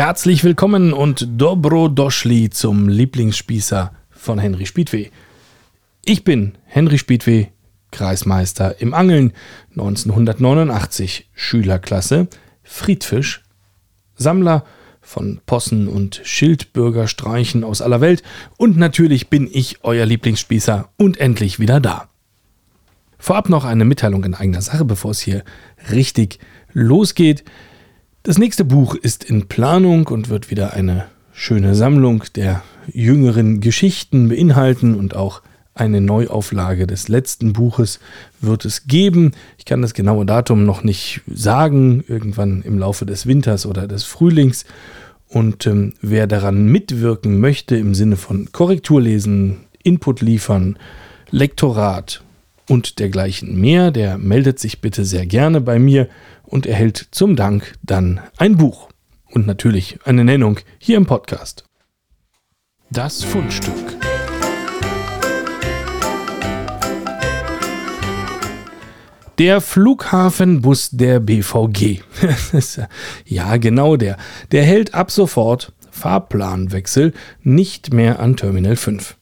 Herzlich willkommen und Dobro Doschli zum Lieblingsspießer von Henry Spiedweh. Ich bin Henry Spiedweh, Kreismeister im Angeln 1989, Schülerklasse, Friedfisch, Sammler von Possen und Schildbürgerstreichen aus aller Welt und natürlich bin ich euer Lieblingsspießer und endlich wieder da. Vorab noch eine Mitteilung in eigener Sache, bevor es hier richtig losgeht. Das nächste Buch ist in Planung und wird wieder eine schöne Sammlung der jüngeren Geschichten beinhalten und auch eine Neuauflage des letzten Buches wird es geben. Ich kann das genaue Datum noch nicht sagen, irgendwann im Laufe des Winters oder des Frühlings. Und ähm, wer daran mitwirken möchte im Sinne von Korrektur lesen, Input liefern, Lektorat und dergleichen mehr, der meldet sich bitte sehr gerne bei mir und erhält zum Dank dann ein Buch und natürlich eine Nennung hier im Podcast. Das Fundstück. Der Flughafenbus der BVG. ja, genau der. Der hält ab sofort Fahrplanwechsel nicht mehr an Terminal 5.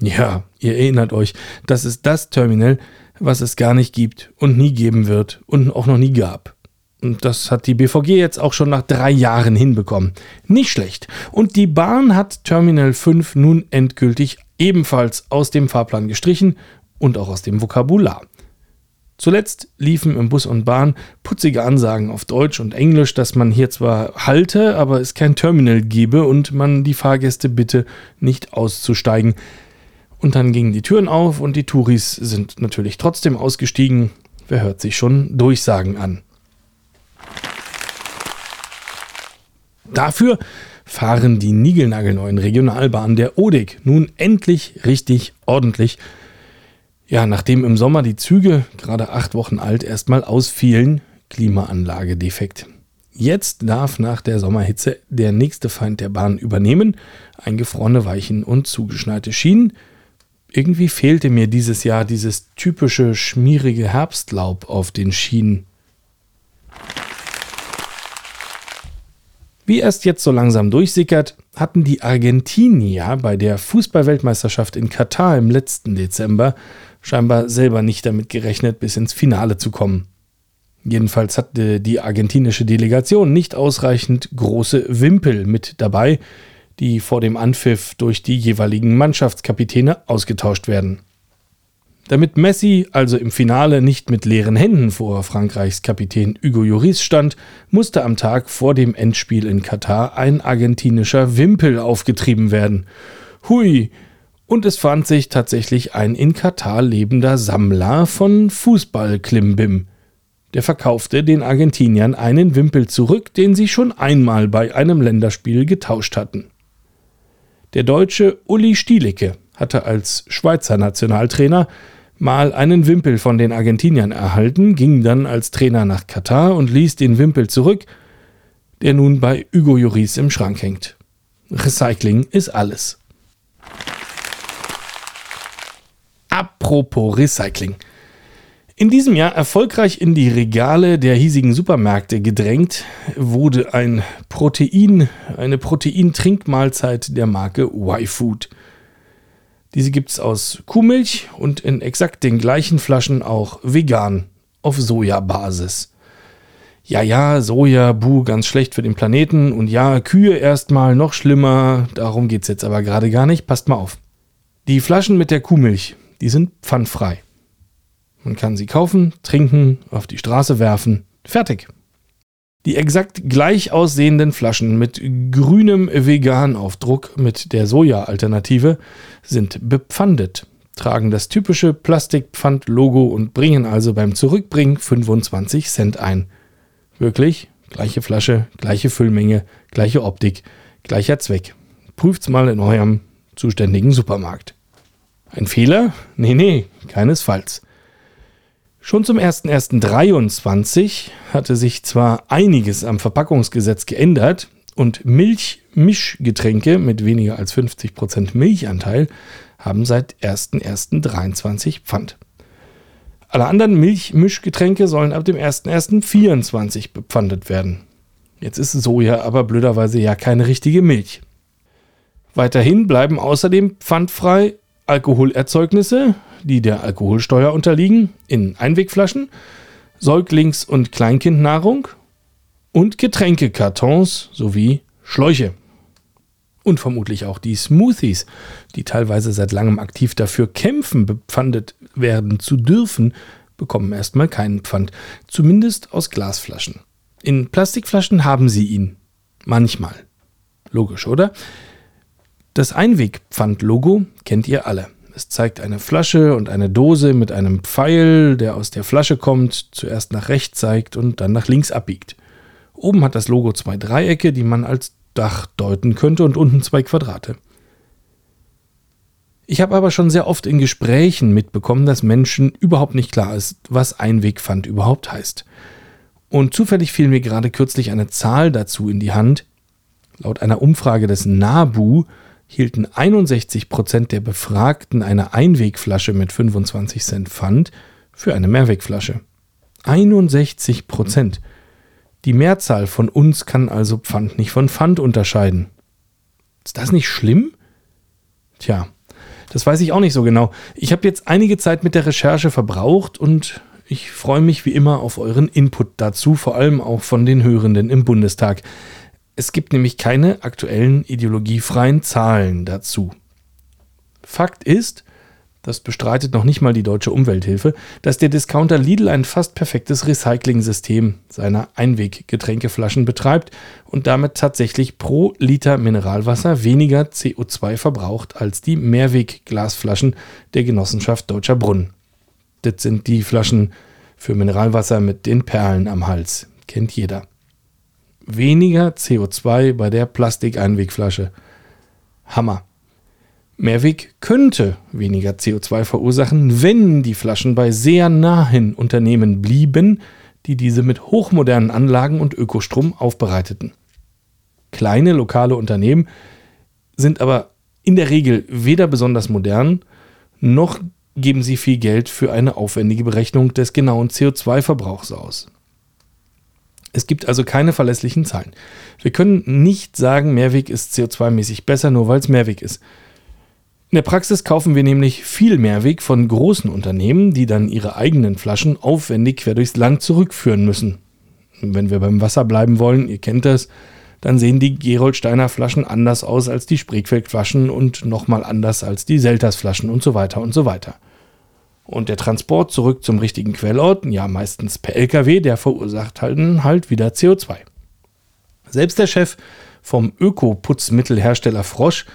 Ja, ihr erinnert euch, das ist das Terminal, was es gar nicht gibt und nie geben wird und auch noch nie gab. Und das hat die BVG jetzt auch schon nach drei Jahren hinbekommen. Nicht schlecht. Und die Bahn hat Terminal 5 nun endgültig ebenfalls aus dem Fahrplan gestrichen und auch aus dem Vokabular. Zuletzt liefen im Bus und Bahn putzige Ansagen auf Deutsch und Englisch, dass man hier zwar halte, aber es kein Terminal gebe und man die Fahrgäste bitte, nicht auszusteigen. Und dann gingen die Türen auf und die Touris sind natürlich trotzdem ausgestiegen. Wer hört sich schon Durchsagen an? Dafür fahren die niegelnagelneuen Regionalbahnen der ODIC nun endlich richtig ordentlich ja, nachdem im Sommer die Züge, gerade acht Wochen alt, erstmal ausfielen, Klimaanlage defekt. Jetzt darf nach der Sommerhitze der nächste Feind der Bahn übernehmen, eingefrorene Weichen und zugeschneite Schienen. Irgendwie fehlte mir dieses Jahr dieses typische schmierige Herbstlaub auf den Schienen. Wie erst jetzt so langsam durchsickert, hatten die Argentinier bei der Fußballweltmeisterschaft in Katar im letzten Dezember scheinbar selber nicht damit gerechnet, bis ins Finale zu kommen. Jedenfalls hatte die argentinische Delegation nicht ausreichend große Wimpel mit dabei, die vor dem Anpfiff durch die jeweiligen Mannschaftskapitäne ausgetauscht werden. Damit Messi also im Finale nicht mit leeren Händen vor Frankreichs Kapitän Hugo Lloris stand, musste am Tag vor dem Endspiel in Katar ein argentinischer Wimpel aufgetrieben werden. Hui, und es fand sich tatsächlich ein in Katar lebender Sammler von Fußballklimbim. Der verkaufte den Argentiniern einen Wimpel zurück, den sie schon einmal bei einem Länderspiel getauscht hatten. Der Deutsche Uli Stielicke hatte als Schweizer Nationaltrainer mal einen Wimpel von den Argentiniern erhalten, ging dann als Trainer nach Katar und ließ den Wimpel zurück, der nun bei Hugo Joris im Schrank hängt. Recycling ist alles. Apropos Recycling. In diesem Jahr erfolgreich in die Regale der hiesigen Supermärkte gedrängt wurde ein Protein, eine Proteintrinkmahlzeit der Marke Y-Food. Diese gibt es aus Kuhmilch und in exakt den gleichen Flaschen auch vegan auf Sojabasis. Ja, ja, Soja, buh, ganz schlecht für den Planeten und ja, Kühe erstmal noch schlimmer, darum geht es jetzt aber gerade gar nicht, passt mal auf. Die Flaschen mit der Kuhmilch, die sind pfandfrei. Man kann sie kaufen, trinken, auf die Straße werfen. Fertig. Die exakt gleich aussehenden Flaschen mit grünem Vegan-Aufdruck mit der Soja-Alternative sind bepfandet, tragen das typische Plastikpfand-Logo und bringen also beim Zurückbringen 25 Cent ein. Wirklich, gleiche Flasche, gleiche Füllmenge, gleiche Optik, gleicher Zweck. Prüft's mal in eurem zuständigen Supermarkt. Ein Fehler? Nee, nee, keinesfalls. Schon zum 01.01.23 hatte sich zwar einiges am Verpackungsgesetz geändert und Milchmischgetränke mit weniger als 50% Milchanteil haben seit 01.01.23 Pfand. Alle anderen Milchmischgetränke sollen ab dem 01.01.24 bepfandet werden. Jetzt ist Soja aber blöderweise ja keine richtige Milch. Weiterhin bleiben außerdem pfandfrei Alkoholerzeugnisse, die der Alkoholsteuer unterliegen, in Einwegflaschen, Säuglings- und Kleinkindnahrung und Getränkekartons sowie Schläuche. Und vermutlich auch die Smoothies, die teilweise seit langem aktiv dafür kämpfen, bepfandet werden zu dürfen, bekommen erstmal keinen Pfand, zumindest aus Glasflaschen. In Plastikflaschen haben sie ihn. Manchmal. Logisch, oder? Das Einwegpfand-Logo kennt ihr alle. Es zeigt eine Flasche und eine Dose mit einem Pfeil, der aus der Flasche kommt, zuerst nach rechts zeigt und dann nach links abbiegt. Oben hat das Logo zwei Dreiecke, die man als Dach deuten könnte, und unten zwei Quadrate. Ich habe aber schon sehr oft in Gesprächen mitbekommen, dass Menschen überhaupt nicht klar ist, was Einwegpfand überhaupt heißt. Und zufällig fiel mir gerade kürzlich eine Zahl dazu in die Hand. Laut einer Umfrage des NABU hielten 61 Prozent der Befragten eine Einwegflasche mit 25 Cent Pfand für eine Mehrwegflasche. 61 Prozent. Die Mehrzahl von uns kann also Pfand nicht von Pfand unterscheiden. Ist das nicht schlimm? Tja, das weiß ich auch nicht so genau. Ich habe jetzt einige Zeit mit der Recherche verbraucht und ich freue mich wie immer auf euren Input dazu, vor allem auch von den Hörenden im Bundestag. Es gibt nämlich keine aktuellen ideologiefreien Zahlen dazu. Fakt ist, das bestreitet noch nicht mal die deutsche Umwelthilfe, dass der Discounter Lidl ein fast perfektes Recycling-System seiner Einweggetränkeflaschen betreibt und damit tatsächlich pro Liter Mineralwasser weniger CO2 verbraucht als die Mehrwegglasflaschen der Genossenschaft Deutscher Brunnen. Das sind die Flaschen für Mineralwasser mit den Perlen am Hals. Kennt jeder weniger CO2 bei der Plastikeinwegflasche. Hammer. Mehrweg könnte weniger CO2 verursachen, wenn die Flaschen bei sehr nahen Unternehmen blieben, die diese mit hochmodernen Anlagen und Ökostrom aufbereiteten. Kleine lokale Unternehmen sind aber in der Regel weder besonders modern, noch geben sie viel Geld für eine aufwendige Berechnung des genauen CO2-Verbrauchs aus. Es gibt also keine verlässlichen Zahlen. Wir können nicht sagen, Mehrweg ist CO2-mäßig besser, nur weil es Mehrweg ist. In der Praxis kaufen wir nämlich viel Mehrweg von großen Unternehmen, die dann ihre eigenen Flaschen aufwendig quer durchs Land zurückführen müssen. Wenn wir beim Wasser bleiben wollen, ihr kennt das, dann sehen die Geroldsteiner Flaschen anders aus als die Spreequell-Flaschen und nochmal anders als die Selters-Flaschen und so weiter und so weiter. Und der Transport zurück zum richtigen Quellort, ja meistens per LKW, der verursacht halt, halt wieder CO2. Selbst der Chef vom Ökoputzmittelhersteller Frosch,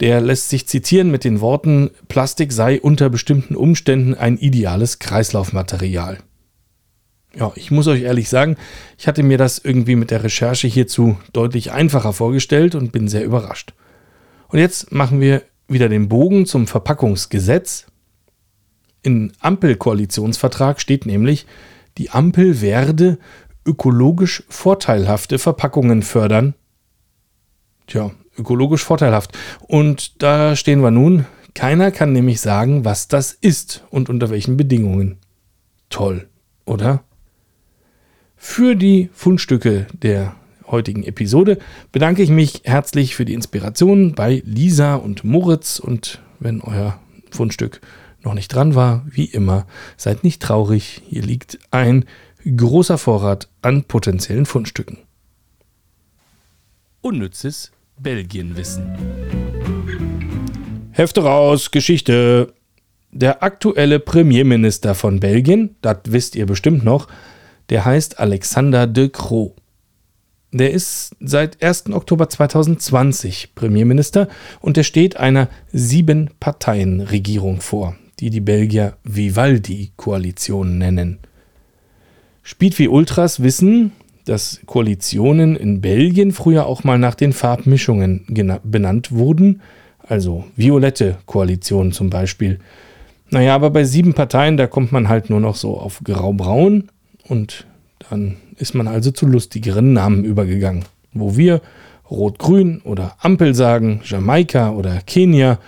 der lässt sich zitieren mit den Worten, Plastik sei unter bestimmten Umständen ein ideales Kreislaufmaterial. Ja, ich muss euch ehrlich sagen, ich hatte mir das irgendwie mit der Recherche hierzu deutlich einfacher vorgestellt und bin sehr überrascht. Und jetzt machen wir wieder den Bogen zum Verpackungsgesetz, im Ampelkoalitionsvertrag steht nämlich, die Ampel werde ökologisch vorteilhafte Verpackungen fördern. Tja, ökologisch vorteilhaft. Und da stehen wir nun. Keiner kann nämlich sagen, was das ist und unter welchen Bedingungen. Toll, oder? Für die Fundstücke der heutigen Episode bedanke ich mich herzlich für die Inspiration bei Lisa und Moritz und wenn euer Fundstück noch nicht dran war, wie immer, seid nicht traurig, hier liegt ein großer Vorrat an potenziellen Fundstücken. Unnützes Belgienwissen. Hefte raus, Geschichte. Der aktuelle Premierminister von Belgien, das wisst ihr bestimmt noch, der heißt Alexander de Croo. Der ist seit 1. Oktober 2020 Premierminister und er steht einer Sieben-Parteien-Regierung vor die die Belgier Vivaldi-Koalition nennen. Speed Ultras wissen, dass Koalitionen in Belgien früher auch mal nach den Farbmischungen benannt wurden, also violette Koalitionen zum Beispiel. Naja, aber bei sieben Parteien, da kommt man halt nur noch so auf grau-braun und dann ist man also zu lustigeren Namen übergegangen, wo wir Rot-Grün oder Ampel sagen, Jamaika oder Kenia,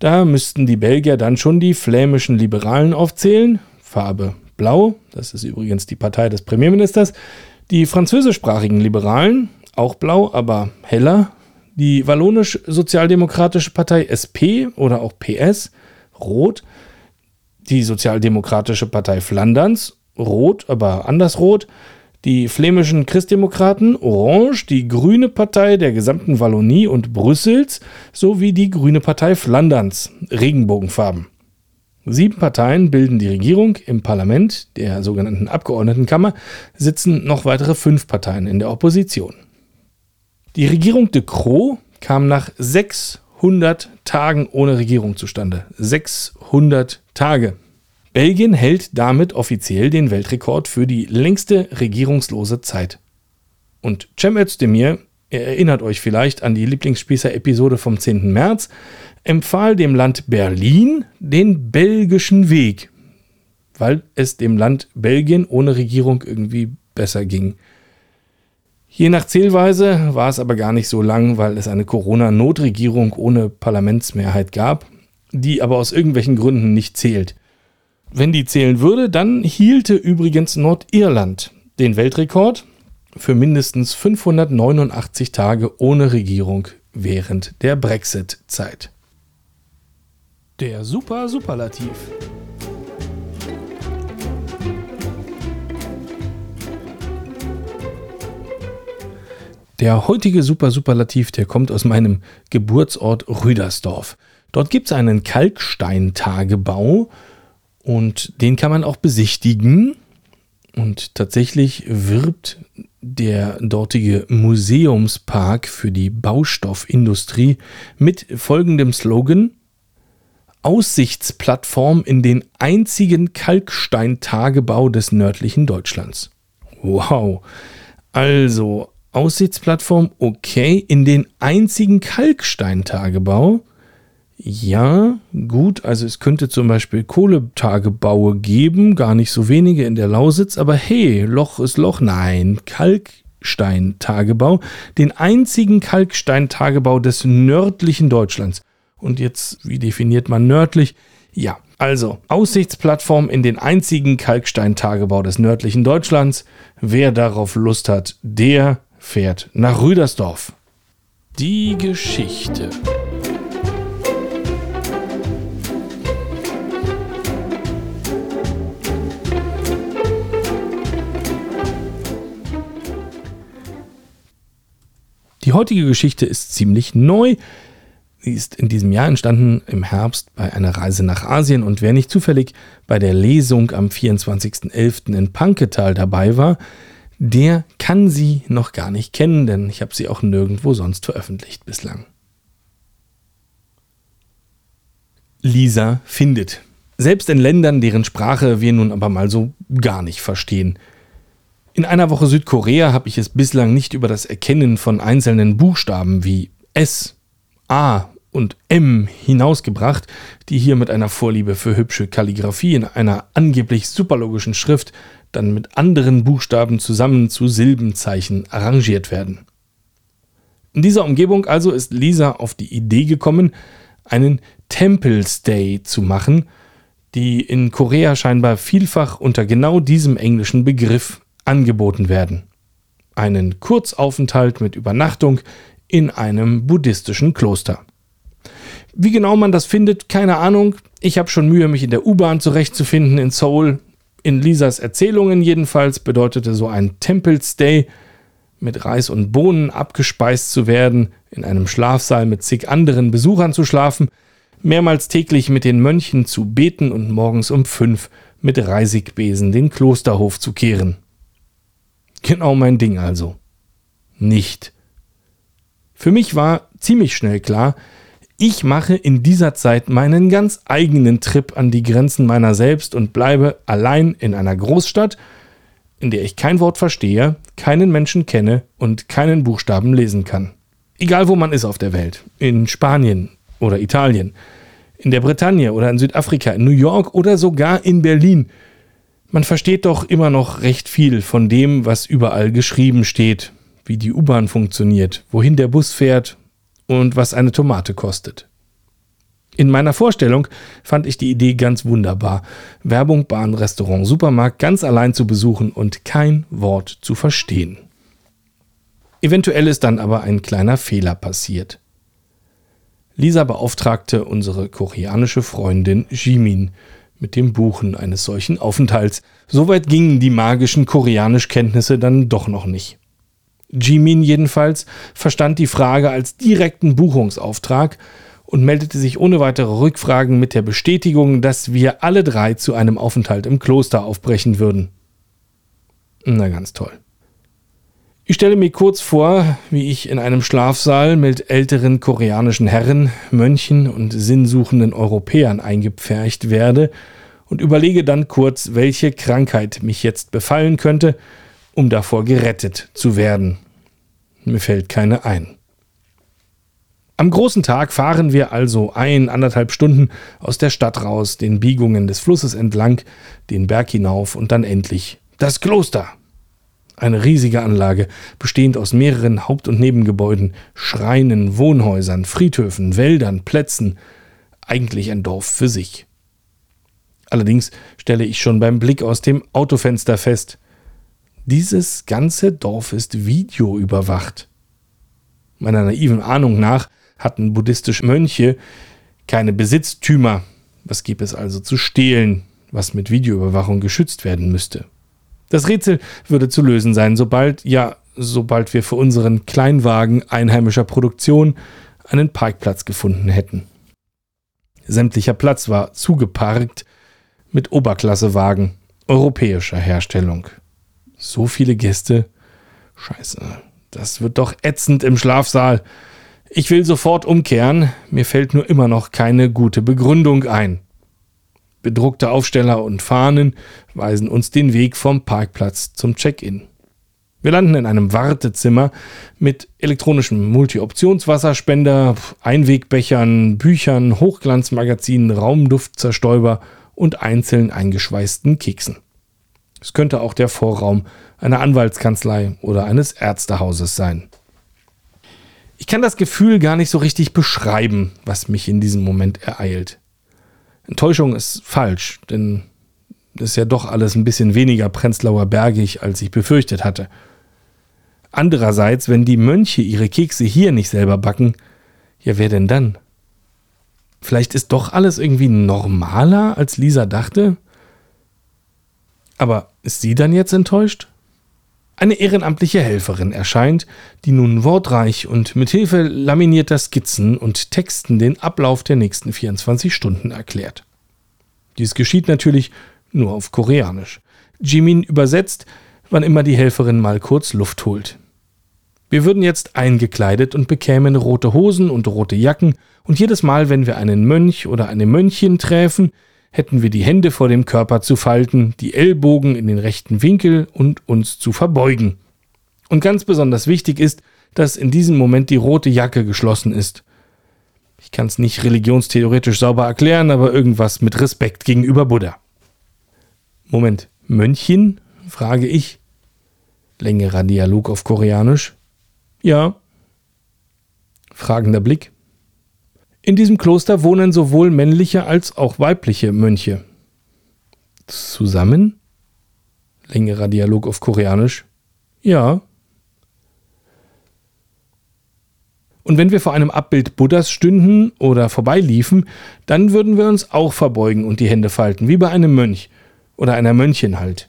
da müssten die Belgier dann schon die flämischen Liberalen aufzählen, Farbe Blau, das ist übrigens die Partei des Premierministers, Die französischsprachigen Liberalen, auch blau, aber heller. Die wallonisch-sozialdemokratische Partei SP oder auch PS, rot. Die Sozialdemokratische Partei Flanderns, rot, aber anders rot die flämischen Christdemokraten, Orange, die Grüne Partei der gesamten Wallonie und Brüssels sowie die Grüne Partei Flanderns, Regenbogenfarben. Sieben Parteien bilden die Regierung. Im Parlament, der sogenannten Abgeordnetenkammer, sitzen noch weitere fünf Parteien in der Opposition. Die Regierung de Croo kam nach 600 Tagen ohne Regierung zustande. 600 Tage. Belgien hält damit offiziell den Weltrekord für die längste regierungslose Zeit. Und Cem Özdemir, ihr erinnert euch vielleicht an die Lieblingsspießer-Episode vom 10. März, empfahl dem Land Berlin den belgischen Weg, weil es dem Land Belgien ohne Regierung irgendwie besser ging. Je nach Zählweise war es aber gar nicht so lang, weil es eine Corona-Notregierung ohne Parlamentsmehrheit gab, die aber aus irgendwelchen Gründen nicht zählt. Wenn die zählen würde, dann hielte übrigens Nordirland den Weltrekord für mindestens 589 Tage ohne Regierung während der Brexit-Zeit. Der Super Superlativ. Der heutige Super Superlativ, der kommt aus meinem Geburtsort Rüdersdorf. Dort gibt es einen Kalksteintagebau und den kann man auch besichtigen. Und tatsächlich wirbt der dortige Museumspark für die Baustoffindustrie mit folgendem Slogan Aussichtsplattform in den einzigen Kalksteintagebau des nördlichen Deutschlands. Wow. Also Aussichtsplattform, okay, in den einzigen Kalksteintagebau. Ja, gut, also es könnte zum Beispiel Kohletagebaue geben, gar nicht so wenige in der Lausitz, aber hey, Loch ist Loch, nein, Kalksteintagebau, den einzigen Kalksteintagebau des nördlichen Deutschlands. Und jetzt, wie definiert man nördlich? Ja, also Aussichtsplattform in den einzigen Kalksteintagebau des nördlichen Deutschlands. Wer darauf Lust hat, der fährt nach Rüdersdorf. Die Geschichte. Die heutige Geschichte ist ziemlich neu. Sie ist in diesem Jahr entstanden im Herbst bei einer Reise nach Asien und wer nicht zufällig bei der Lesung am 24.11. in Panketal dabei war, der kann sie noch gar nicht kennen, denn ich habe sie auch nirgendwo sonst veröffentlicht bislang. Lisa findet. Selbst in Ländern, deren Sprache wir nun aber mal so gar nicht verstehen. In einer Woche Südkorea habe ich es bislang nicht über das Erkennen von einzelnen Buchstaben wie S, A und M hinausgebracht, die hier mit einer Vorliebe für hübsche Kalligraphie in einer angeblich superlogischen Schrift dann mit anderen Buchstaben zusammen zu Silbenzeichen arrangiert werden. In dieser Umgebung also ist Lisa auf die Idee gekommen, einen Temple Stay zu machen, die in Korea scheinbar vielfach unter genau diesem englischen Begriff angeboten werden. Einen Kurzaufenthalt mit Übernachtung in einem buddhistischen Kloster. Wie genau man das findet, keine Ahnung. Ich habe schon Mühe, mich in der U-Bahn zurechtzufinden in Seoul. In Lisas Erzählungen jedenfalls bedeutete so ein Temple Stay mit Reis und Bohnen abgespeist zu werden, in einem Schlafsaal mit zig anderen Besuchern zu schlafen, mehrmals täglich mit den Mönchen zu beten und morgens um fünf mit Reisigbesen den Klosterhof zu kehren. Genau mein Ding also. Nicht. Für mich war ziemlich schnell klar, ich mache in dieser Zeit meinen ganz eigenen Trip an die Grenzen meiner selbst und bleibe allein in einer Großstadt, in der ich kein Wort verstehe, keinen Menschen kenne und keinen Buchstaben lesen kann. Egal wo man ist auf der Welt, in Spanien oder Italien, in der Bretagne oder in Südafrika, in New York oder sogar in Berlin – man versteht doch immer noch recht viel von dem, was überall geschrieben steht, wie die U-Bahn funktioniert, wohin der Bus fährt und was eine Tomate kostet. In meiner Vorstellung fand ich die Idee ganz wunderbar. Werbung, Bahn, Restaurant, Supermarkt ganz allein zu besuchen und kein Wort zu verstehen. Eventuell ist dann aber ein kleiner Fehler passiert. Lisa beauftragte unsere koreanische Freundin Jimin mit dem Buchen eines solchen Aufenthalts. Soweit gingen die magischen Koreanischkenntnisse dann doch noch nicht. Jimin jedenfalls verstand die Frage als direkten Buchungsauftrag und meldete sich ohne weitere Rückfragen mit der Bestätigung, dass wir alle drei zu einem Aufenthalt im Kloster aufbrechen würden. Na ganz toll. Ich stelle mir kurz vor, wie ich in einem Schlafsaal mit älteren koreanischen Herren, Mönchen und sinnsuchenden Europäern eingepfercht werde und überlege dann kurz, welche Krankheit mich jetzt befallen könnte, um davor gerettet zu werden. Mir fällt keine ein. Am großen Tag fahren wir also ein, anderthalb Stunden aus der Stadt raus, den Biegungen des Flusses entlang, den Berg hinauf und dann endlich das Kloster. Eine riesige Anlage, bestehend aus mehreren Haupt- und Nebengebäuden, Schreinen, Wohnhäusern, Friedhöfen, Wäldern, Plätzen, eigentlich ein Dorf für sich. Allerdings stelle ich schon beim Blick aus dem Autofenster fest, dieses ganze Dorf ist videoüberwacht. Meiner naiven Ahnung nach hatten buddhistische Mönche keine Besitztümer. Was gibt es also zu stehlen, was mit Videoüberwachung geschützt werden müsste? Das Rätsel würde zu lösen sein, sobald, ja, sobald wir für unseren Kleinwagen einheimischer Produktion einen Parkplatz gefunden hätten. Sämtlicher Platz war zugeparkt mit Oberklassewagen europäischer Herstellung. So viele Gäste. Scheiße, das wird doch ätzend im Schlafsaal. Ich will sofort umkehren, mir fällt nur immer noch keine gute Begründung ein. Bedruckte Aufsteller und Fahnen weisen uns den Weg vom Parkplatz zum Check-in. Wir landen in einem Wartezimmer mit elektronischem Multi-Options-Wasserspender, Einwegbechern, Büchern, Hochglanzmagazinen, Raumduftzerstäuber und einzeln eingeschweißten Keksen. Es könnte auch der Vorraum einer Anwaltskanzlei oder eines Ärztehauses sein. Ich kann das Gefühl gar nicht so richtig beschreiben, was mich in diesem Moment ereilt. Enttäuschung ist falsch, denn es ist ja doch alles ein bisschen weniger Prenzlauer Bergig, als ich befürchtet hatte. Andererseits, wenn die Mönche ihre Kekse hier nicht selber backen, ja, wer denn dann? Vielleicht ist doch alles irgendwie normaler, als Lisa dachte? Aber ist sie dann jetzt enttäuscht? Eine ehrenamtliche Helferin erscheint, die nun wortreich und mit Hilfe laminierter Skizzen und Texten den Ablauf der nächsten 24 Stunden erklärt. Dies geschieht natürlich nur auf Koreanisch. Jimin übersetzt, wann immer die Helferin mal kurz Luft holt. Wir würden jetzt eingekleidet und bekämen rote Hosen und rote Jacken, und jedes Mal, wenn wir einen Mönch oder eine Mönchin träfen, hätten wir die Hände vor dem Körper zu falten, die Ellbogen in den rechten Winkel und uns zu verbeugen. Und ganz besonders wichtig ist, dass in diesem Moment die rote Jacke geschlossen ist. Ich kann es nicht religionstheoretisch sauber erklären, aber irgendwas mit Respekt gegenüber Buddha. Moment, Mönchen? frage ich. Längerer Dialog auf Koreanisch. Ja. Fragender Blick. In diesem Kloster wohnen sowohl männliche als auch weibliche Mönche. Zusammen? Längerer Dialog auf Koreanisch. Ja. Und wenn wir vor einem Abbild Buddhas stünden oder vorbeiliefen, dann würden wir uns auch verbeugen und die Hände falten, wie bei einem Mönch oder einer Mönchin halt.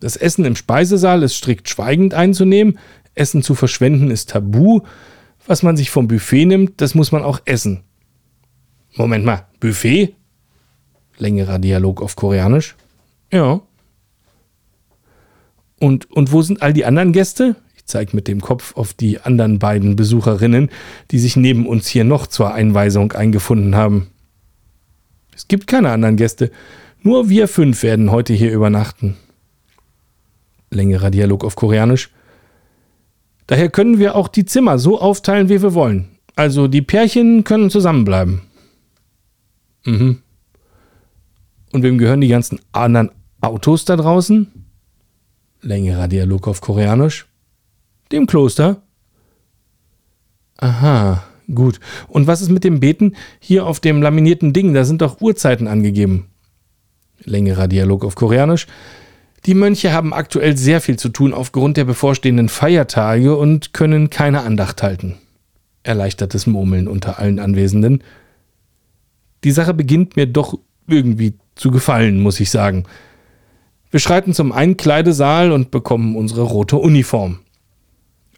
Das Essen im Speisesaal ist strikt schweigend einzunehmen, Essen zu verschwenden ist tabu, was man sich vom Buffet nimmt, das muss man auch essen. Moment mal, Buffet? Längerer Dialog auf Koreanisch. Ja. Und, und wo sind all die anderen Gäste? Ich zeige mit dem Kopf auf die anderen beiden Besucherinnen, die sich neben uns hier noch zur Einweisung eingefunden haben. Es gibt keine anderen Gäste. Nur wir fünf werden heute hier übernachten. Längerer Dialog auf Koreanisch. Daher können wir auch die Zimmer so aufteilen, wie wir wollen. Also die Pärchen können zusammenbleiben. Mhm. Und wem gehören die ganzen anderen Autos da draußen? Längerer Dialog auf Koreanisch. Dem Kloster. Aha, Gut. Und was ist mit dem Beten? Hier auf dem laminierten Ding, da sind doch Uhrzeiten angegeben. Längerer Dialog auf Koreanisch. Die Mönche haben aktuell sehr viel zu tun aufgrund der bevorstehenden Feiertage und können keine Andacht halten. Erleichtertes Murmeln unter allen Anwesenden. Die Sache beginnt mir doch irgendwie zu gefallen, muss ich sagen. Wir schreiten zum Einkleidesaal und bekommen unsere rote Uniform.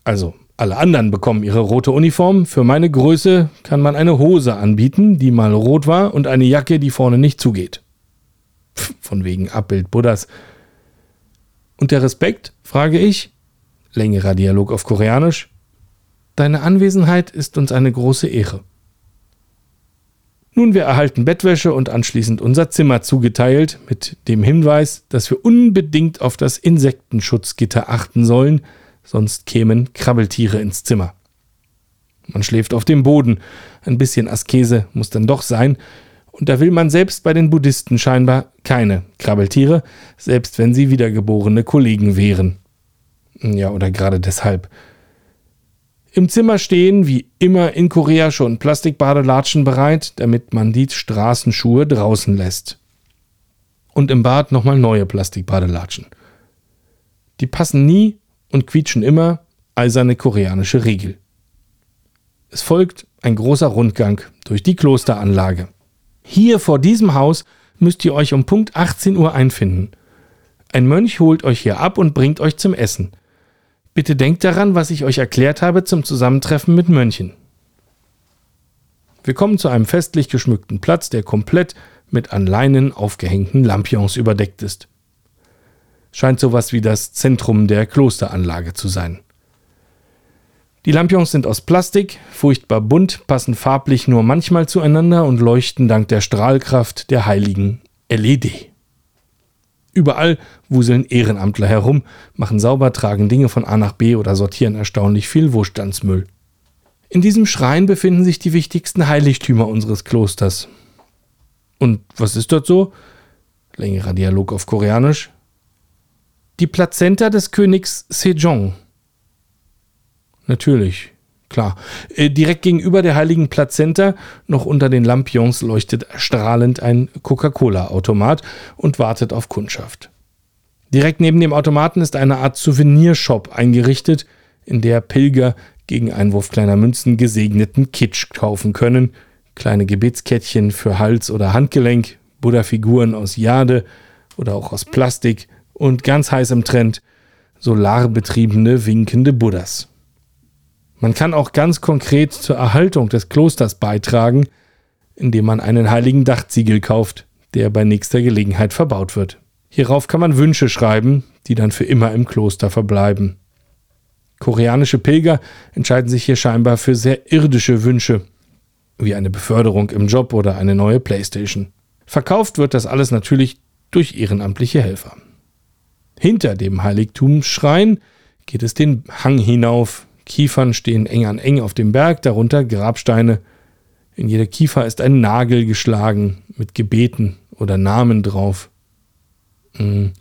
Also, alle anderen bekommen ihre rote Uniform. Für meine Größe kann man eine Hose anbieten, die mal rot war, und eine Jacke, die vorne nicht zugeht. Pff, von wegen Abbild Buddhas. Und der Respekt, frage ich. Längerer Dialog auf Koreanisch. Deine Anwesenheit ist uns eine große Ehre. Nun, wir erhalten Bettwäsche und anschließend unser Zimmer zugeteilt, mit dem Hinweis, dass wir unbedingt auf das Insektenschutzgitter achten sollen, sonst kämen Krabbeltiere ins Zimmer. Man schläft auf dem Boden, ein bisschen Askese muss dann doch sein, und da will man selbst bei den Buddhisten scheinbar keine Krabbeltiere, selbst wenn sie wiedergeborene Kollegen wären. Ja, oder gerade deshalb. Im Zimmer stehen wie immer in Korea schon Plastikbadelatschen bereit, damit man die Straßenschuhe draußen lässt. Und im Bad nochmal neue Plastikbadelatschen. Die passen nie und quietschen immer, eiserne koreanische Regel. Es folgt ein großer Rundgang durch die Klosteranlage. Hier vor diesem Haus müsst ihr euch um Punkt 18 Uhr einfinden. Ein Mönch holt euch hier ab und bringt euch zum Essen. Bitte denkt daran, was ich euch erklärt habe zum Zusammentreffen mit Mönchen. Wir kommen zu einem festlich geschmückten Platz, der komplett mit an Leinen aufgehängten Lampions überdeckt ist. Scheint sowas wie das Zentrum der Klosteranlage zu sein. Die Lampions sind aus Plastik, furchtbar bunt, passen farblich nur manchmal zueinander und leuchten dank der Strahlkraft der heiligen LED. Überall wuseln Ehrenamtler herum, machen sauber, tragen Dinge von A nach B oder sortieren erstaunlich viel Wohlstandsmüll. In diesem Schrein befinden sich die wichtigsten Heiligtümer unseres Klosters. Und was ist dort so? Längerer Dialog auf Koreanisch. Die Plazenta des Königs Sejong. Natürlich, Klar. Äh, direkt gegenüber der heiligen Plazenta, noch unter den Lampions, leuchtet strahlend ein Coca-Cola-Automat und wartet auf Kundschaft. Direkt neben dem Automaten ist eine Art Souvenirshop eingerichtet, in der Pilger gegen Einwurf kleiner Münzen gesegneten Kitsch kaufen können. Kleine Gebetskettchen für Hals oder Handgelenk, Buddha-Figuren aus Jade oder auch aus Plastik und ganz heiß im Trend solarbetriebene winkende Buddhas. Man kann auch ganz konkret zur Erhaltung des Klosters beitragen, indem man einen heiligen Dachziegel kauft, der bei nächster Gelegenheit verbaut wird. Hierauf kann man Wünsche schreiben, die dann für immer im Kloster verbleiben. Koreanische Pilger entscheiden sich hier scheinbar für sehr irdische Wünsche, wie eine Beförderung im Job oder eine neue Playstation. Verkauft wird das alles natürlich durch ehrenamtliche Helfer. Hinter dem Heiligtumsschrein geht es den Hang hinauf, Kiefern stehen eng an eng auf dem Berg, darunter Grabsteine. In jeder Kiefer ist ein Nagel geschlagen mit Gebeten oder Namen drauf. Hm.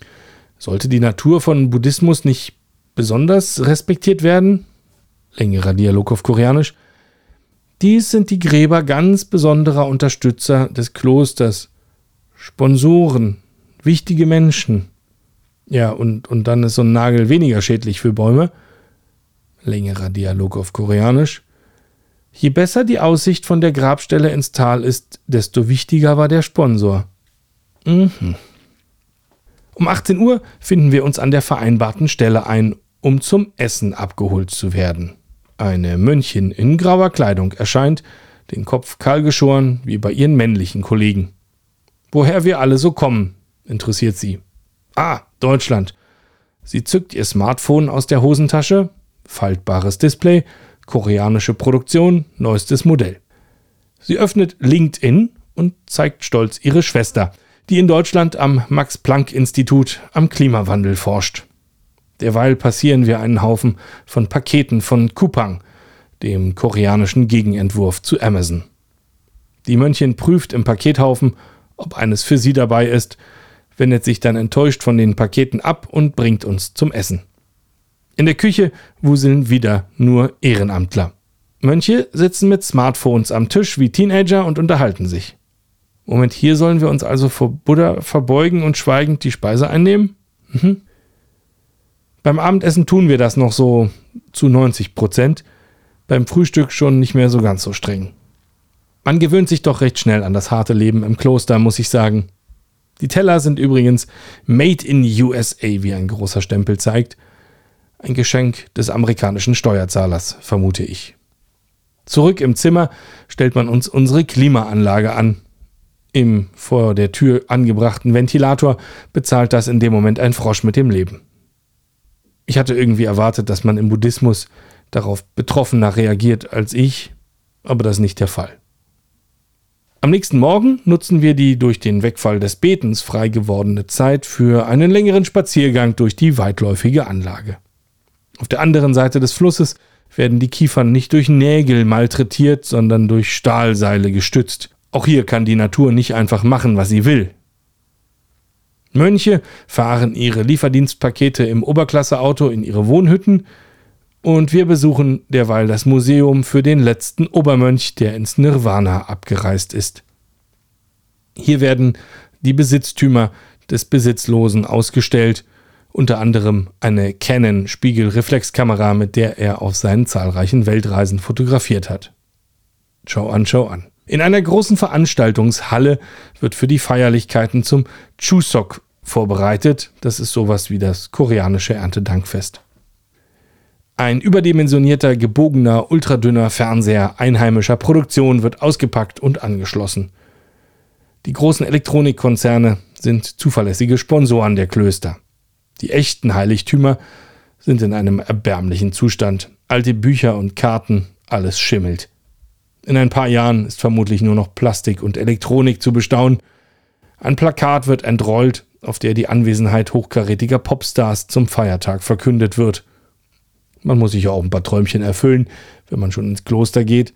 Sollte die Natur von Buddhismus nicht besonders respektiert werden? Längerer Dialog auf Koreanisch. Dies sind die Gräber ganz besonderer Unterstützer des Klosters, Sponsoren, wichtige Menschen. Ja, und, und dann ist so ein Nagel weniger schädlich für Bäume längerer Dialog auf Koreanisch. Je besser die Aussicht von der Grabstelle ins Tal ist, desto wichtiger war der Sponsor. Mhm. Um 18 Uhr finden wir uns an der vereinbarten Stelle ein, um zum Essen abgeholt zu werden. Eine Mönchin in grauer Kleidung erscheint, den Kopf kahl geschoren, wie bei ihren männlichen Kollegen. Woher wir alle so kommen, interessiert sie. Ah, Deutschland. Sie zückt ihr Smartphone aus der Hosentasche, faltbares Display, koreanische Produktion, neuestes Modell. Sie öffnet LinkedIn und zeigt stolz ihre Schwester, die in Deutschland am Max-Planck-Institut am Klimawandel forscht. Derweil passieren wir einen Haufen von Paketen von Kupang, dem koreanischen Gegenentwurf zu Amazon. Die Mönchin prüft im Pakethaufen, ob eines für sie dabei ist, wendet sich dann enttäuscht von den Paketen ab und bringt uns zum Essen. In der Küche wuseln wieder nur Ehrenamtler. Mönche sitzen mit Smartphones am Tisch wie Teenager und unterhalten sich. Moment, hier sollen wir uns also vor Buddha verbeugen und schweigend die Speise einnehmen? Mhm. Beim Abendessen tun wir das noch so zu 90 Prozent, beim Frühstück schon nicht mehr so ganz so streng. Man gewöhnt sich doch recht schnell an das harte Leben im Kloster, muss ich sagen. Die Teller sind übrigens Made in USA, wie ein großer Stempel zeigt. Ein Geschenk des amerikanischen Steuerzahlers, vermute ich. Zurück im Zimmer stellt man uns unsere Klimaanlage an. Im vor der Tür angebrachten Ventilator bezahlt das in dem Moment ein Frosch mit dem Leben. Ich hatte irgendwie erwartet, dass man im Buddhismus darauf betroffener reagiert als ich, aber das ist nicht der Fall. Am nächsten Morgen nutzen wir die durch den Wegfall des Betens frei gewordene Zeit für einen längeren Spaziergang durch die weitläufige Anlage. Auf der anderen Seite des Flusses werden die Kiefern nicht durch Nägel malträtiert, sondern durch Stahlseile gestützt. Auch hier kann die Natur nicht einfach machen, was sie will. Mönche fahren ihre Lieferdienstpakete im Oberklasseauto in ihre Wohnhütten und wir besuchen derweil das Museum für den letzten Obermönch, der ins Nirvana abgereist ist. Hier werden die Besitztümer des Besitzlosen ausgestellt, unter anderem eine Canon Spiegelreflexkamera, mit der er auf seinen zahlreichen Weltreisen fotografiert hat. Schau an, schau an. In einer großen Veranstaltungshalle wird für die Feierlichkeiten zum Chuseok vorbereitet. Das ist sowas wie das koreanische Erntedankfest. Ein überdimensionierter, gebogener, ultradünner Fernseher einheimischer Produktion wird ausgepackt und angeschlossen. Die großen Elektronikkonzerne sind zuverlässige Sponsoren der Klöster. Die echten Heiligtümer sind in einem erbärmlichen Zustand. Alte Bücher und Karten, alles schimmelt. In ein paar Jahren ist vermutlich nur noch Plastik und Elektronik zu bestaunen. Ein Plakat wird entrollt, auf der die Anwesenheit hochkarätiger Popstars zum Feiertag verkündet wird. Man muss sich ja auch ein paar Träumchen erfüllen, wenn man schon ins Kloster geht.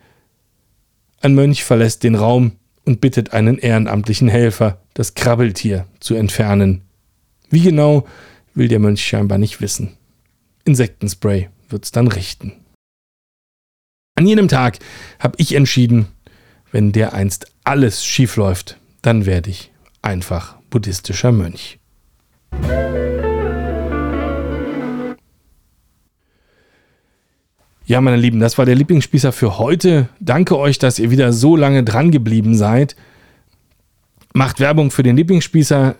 Ein Mönch verlässt den Raum und bittet einen ehrenamtlichen Helfer, das Krabbeltier zu entfernen. Wie genau, will der Mönch scheinbar nicht wissen. Insektenspray wird's dann richten. An jenem Tag habe ich entschieden, wenn der einst alles schief läuft, dann werde ich einfach buddhistischer Mönch. Ja, meine Lieben, das war der Lieblingsspießer für heute. Danke euch, dass ihr wieder so lange dran geblieben seid. Macht Werbung für den Lieblingsspießer,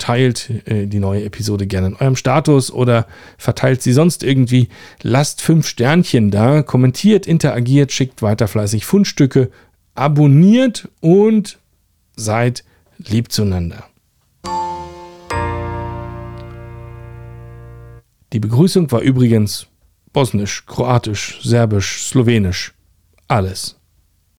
teilt äh, die neue Episode gerne in eurem Status oder verteilt sie sonst irgendwie. Lasst fünf Sternchen da, kommentiert, interagiert, schickt weiter fleißig Fundstücke, abonniert und seid lieb zueinander. Die Begrüßung war übrigens Bosnisch, Kroatisch, Serbisch, Slowenisch. Alles.